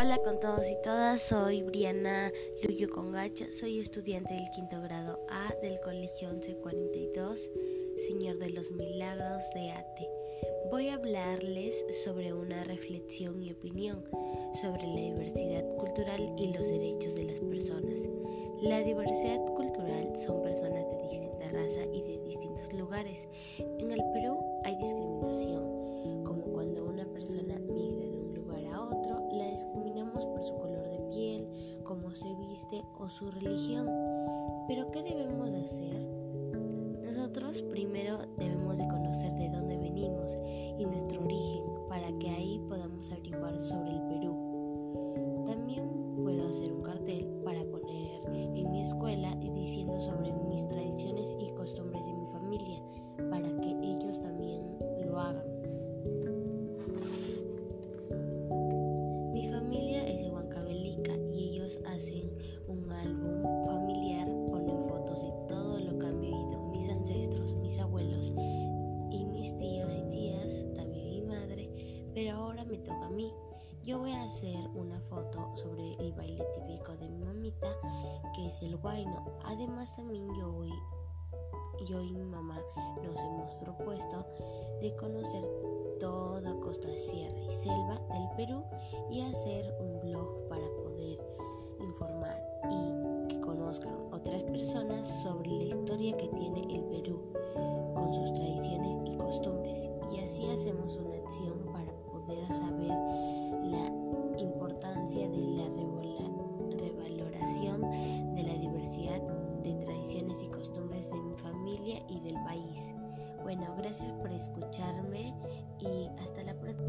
Hola con todos y todas, soy Briana Luyo Congacho, soy estudiante del quinto grado A del Colegio 1142, Señor de los Milagros de ATE. Voy a hablarles sobre una reflexión y opinión sobre la diversidad cultural y los derechos de las personas. La diversidad cultural son personas de distinta raza y de distintos lugares. En el Perú hay discriminación, o su religión. Pero ¿qué debemos de hacer? Nosotros primero debemos de conocer me toca a mí. Yo voy a hacer una foto sobre el baile típico de mi mamita, que es el guayno. Además también yo y, yo y mi mamá nos hemos propuesto de conocer toda costa, sierra y selva del Perú y hacer un blog para poder informar y que conozcan otras personas sobre la historia que tiene el Perú con sus tradiciones y costumbres y así hacemos una acción gracias por escucharme y hasta la próxima.